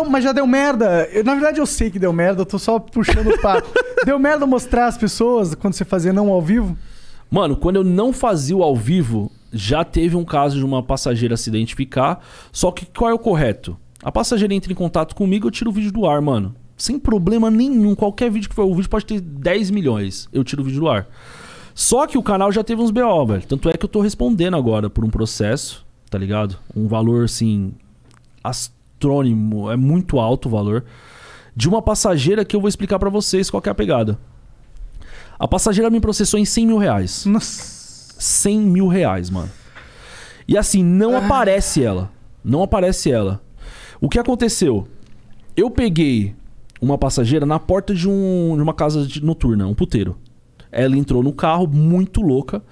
Então, mas já deu merda. Eu, na verdade, eu sei que deu merda, eu tô só puxando o papo. deu merda mostrar as pessoas quando você fazia não ao vivo? Mano, quando eu não fazia o ao vivo, já teve um caso de uma passageira se identificar. Só que qual é o correto? A passageira entra em contato comigo, eu tiro o vídeo do ar, mano. Sem problema nenhum. Qualquer vídeo que for o vídeo pode ter 10 milhões. Eu tiro o vídeo do ar. Só que o canal já teve uns BO, velho. Tanto é que eu tô respondendo agora por um processo, tá ligado? Um valor, assim, astrônimo. É muito alto o valor. De uma passageira que eu vou explicar para vocês qual é a pegada. A passageira me processou em 100 mil reais. Nossa. 100 mil reais, mano. E assim, não Ah. aparece ela. Não aparece ela. O que aconteceu? Eu peguei uma passageira na porta de, um, de uma casa de- noturna, um puteiro. Ela entrou no carro, muito louca.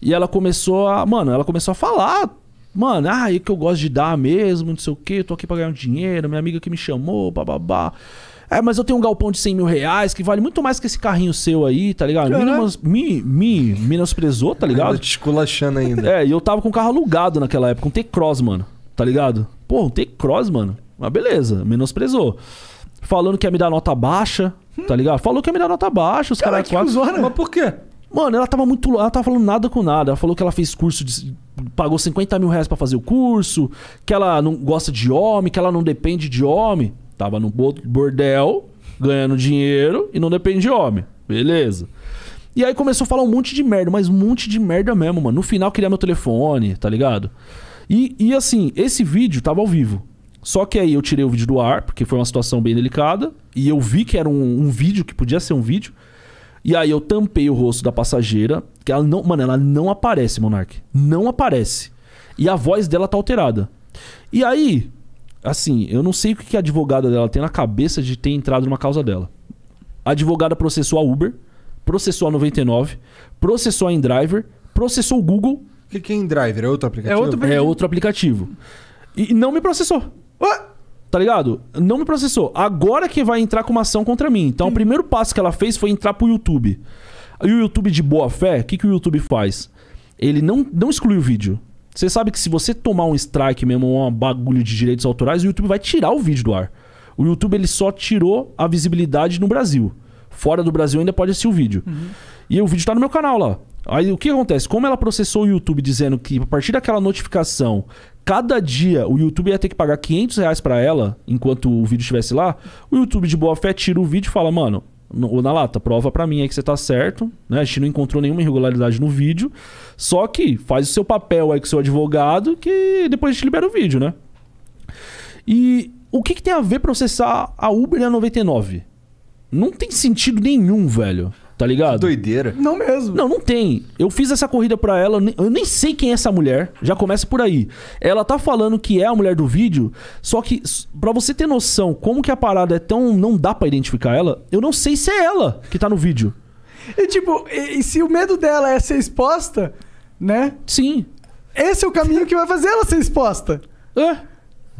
E ela começou a. Mano, ela começou a falar. Mano, ah, é que eu gosto de dar mesmo, não sei o quê, tô aqui pra ganhar um dinheiro, minha amiga que me chamou, bababá. É, mas eu tenho um galpão de 100 mil reais que vale muito mais que esse carrinho seu aí, tá ligado? Menos- Me, me menosprezou, tá ligado? Ainda te esculachando ainda. É, e eu tava com o carro alugado naquela época, um T-Cross, mano. Tá ligado? Pô, um T-Cross, mano. Mas beleza, menosprezou. Falando que ia me dar nota baixa, tá ligado? Falou que ia me dar nota baixa, os caras que quatro. Mas por quê? Mano, ela tava muito. Ela tava falando nada com nada. Ela falou que ela fez curso de. Pagou 50 mil reais pra fazer o curso. Que ela não gosta de homem, que ela não depende de homem. Tava no bo- bordel, ganhando dinheiro e não depende de homem. Beleza. E aí começou a falar um monte de merda, mas um monte de merda mesmo, mano. No final queria meu telefone, tá ligado? E, e assim, esse vídeo tava ao vivo. Só que aí eu tirei o vídeo do ar, porque foi uma situação bem delicada. E eu vi que era um, um vídeo, que podia ser um vídeo. E aí eu tampei o rosto da passageira, que ela não, mano, ela não aparece, Monark. Não aparece. E a voz dela tá alterada. E aí, assim, eu não sei o que a advogada dela tem na cabeça de ter entrado numa causa dela. A advogada processou a Uber, processou a 99, processou a InDriver, processou o Google, O que que é InDriver? É outro aplicativo? É outro- é outro aplicativo. E não me processou. Tá ligado? Não me processou. Agora que vai entrar com uma ação contra mim. Então, o primeiro passo que ela fez foi entrar pro YouTube. E o YouTube de boa fé, o que, que o YouTube faz? Ele não, não exclui o vídeo. Você sabe que se você tomar um strike mesmo, um bagulho de direitos autorais, o YouTube vai tirar o vídeo do ar. O YouTube ele só tirou a visibilidade no Brasil. Fora do Brasil ainda pode assistir o vídeo. E o vídeo tá no meu canal lá. Aí o que acontece? Como ela processou o YouTube dizendo que a partir daquela notificação, cada dia o YouTube ia ter que pagar 500 reais pra ela, enquanto o vídeo estivesse lá, o YouTube de boa fé tira o vídeo e fala, mano, no- na lata, prova pra mim aí que você tá certo, né? A gente não encontrou nenhuma irregularidade no vídeo, só que faz o seu papel aí com o seu advogado que depois a gente libera o vídeo, né? E o que, que tem a ver processar a Uber e a 99? Não tem sentido nenhum, velho. Tá ligado? Doideira. Não mesmo. Não, não tem. Eu fiz essa corrida pra ela, eu nem- sei quem é essa mulher. Já começa por aí. Ela tá falando que é a mulher do vídeo, só que pra você ter noção como que a parada é tão não dá pra identificar ela, eu não sei se é ela que tá no vídeo. E tipo, e, e se o medo dela é ser exposta, né? Sim. Esse é o caminho que vai fazer ela ser exposta. É.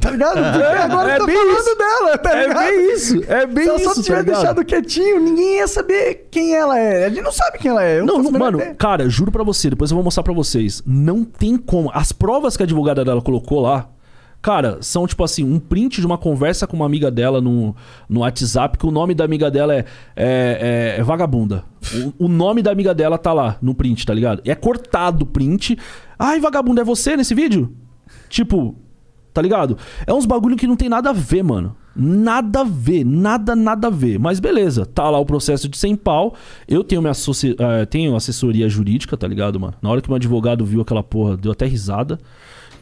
Tá ligado? Porque agora é eu tô bem falando isso. dela, tá É ligado? bem isso. É bem Se ela só tá tiver ligado? deixado quietinho, ninguém ia saber quem ela é. A gente não sabe quem ela é. Eu Não, não mano, ideia. cara, juro pra você, depois eu vou mostrar pra vocês. Não tem como. As provas que a advogada dela colocou lá, cara, são tipo assim, um print de uma conversa com uma amiga dela no, no WhatsApp, que o nome da amiga dela é, é, é- é vagabunda. O, o nome da amiga dela tá lá no print, tá ligado? É cortado o print. Ai, vagabunda, é você nesse vídeo? Tipo, tá ligado? É uns bagulho que não tem nada a ver, mano. Nada a ver, nada, nada a ver. Mas beleza, tá lá o processo de 100 pau. Eu tenho minha eh, tenho assessoria jurídica, tá ligado, mano? Na hora que meu advogado viu aquela porra, deu até risada.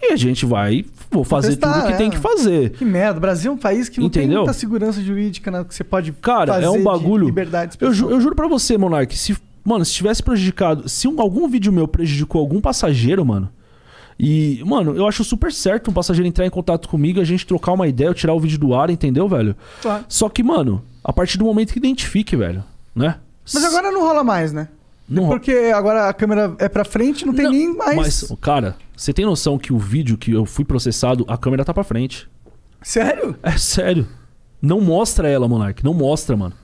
E a gente vai, vou fazer Testar, tudo que é. tem que fazer. Que merda. O Brasil é um país que não tem Entendeu? muita segurança jurídica né, que você pode Cara, fazer é um bagulho. liberdade Eu, ju- eu juro pra você, Monark, se, mano, se tivesse prejudicado, se um- algum vídeo meu prejudicou algum passageiro, mano. E, mano, eu acho super certo um passageiro entrar em contato comigo, a gente trocar uma ideia, eu tirar o vídeo do ar, entendeu, velho? Claro. Só que, mano, a partir do momento que identifique, velho, né? Mas agora não rola mais, né? não Porque agora a câmera é pra frente, não tem Não, nem mais. Mas, cara, você tem noção que o vídeo que eu fui processado, a câmera tá pra frente. Sério? É sério. Não mostra ela, Monark. Não mostra, mano.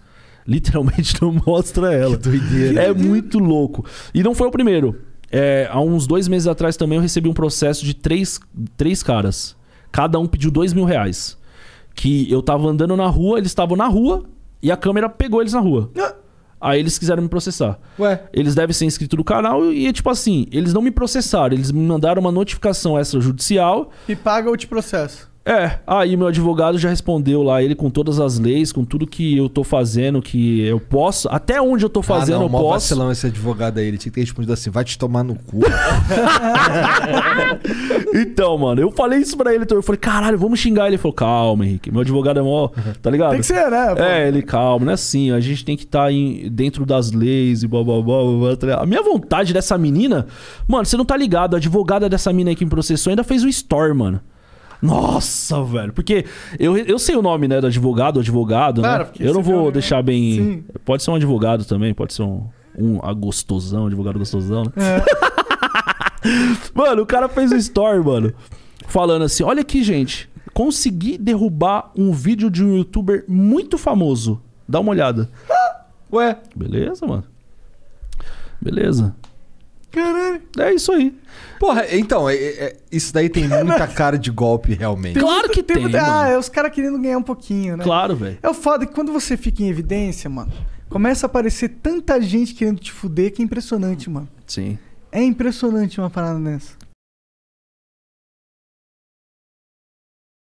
Literalmente não mostra ela. doideira. É muito louco. E não foi o primeiro. É, há uns dois meses atrás também eu recebi um processo de três, três caras. Cada um pediu dois mil reais. Que eu tava andando na rua, eles estavam na rua e a câmera pegou eles na rua. Ah. Aí eles quiseram me processar. Ué, Eles devem ser inscritos no canal e, tipo assim, eles não me processaram, eles me mandaram uma notificação extrajudicial. E paga ou te processo. É, aí meu advogado já respondeu lá, ele com todas as leis, com tudo que eu tô fazendo, que eu posso, até onde eu tô fazendo ah, não, eu mó posso. vacilão esse advogado aí. Ele tinha que ter respondido assim, vai te tomar no cu. Então, mano, eu falei isso pra ele, então eu falei, caralho, vamos xingar ele. Ele falou, calma, Henrique, meu advogado é mó, tá ligado? Tem que ser, né? pô? É, ele, calma, não é assim, a gente tem que estar dentro das leis e blá blá blá blá, blá, tá? A minha vontade dessa menina, mano, você não tá ligado, a advogada dessa mina aí que me processou ainda fez um story, mano. Nossa, velho. Porque eu, eu sei o nome, né, do advogado, advogado, Claro, né? Eu não vou viu, né? deixar bem. Sim. Pode ser um advogado também, pode ser um, um agostosão, advogado gostosão, né? Mano, o cara fez um story, mano. Falando assim: olha aqui, gente. Consegui derrubar um vídeo de um youtuber muito famoso. Dá uma olhada. Ué, Beleza, mano. Beleza. Caralho. É isso aí. porra, então, é- é- isso daí tem muita cara de golpe, realmente. Claro que tem, muita- Ah, mano. é os caras querendo ganhar um pouquinho, né? Claro, velho. É o foda que quando você fica em evidência, mano, começa a aparecer tanta gente querendo te fuder que é impressionante, mano. Sim. É impressionante uma parada dessa.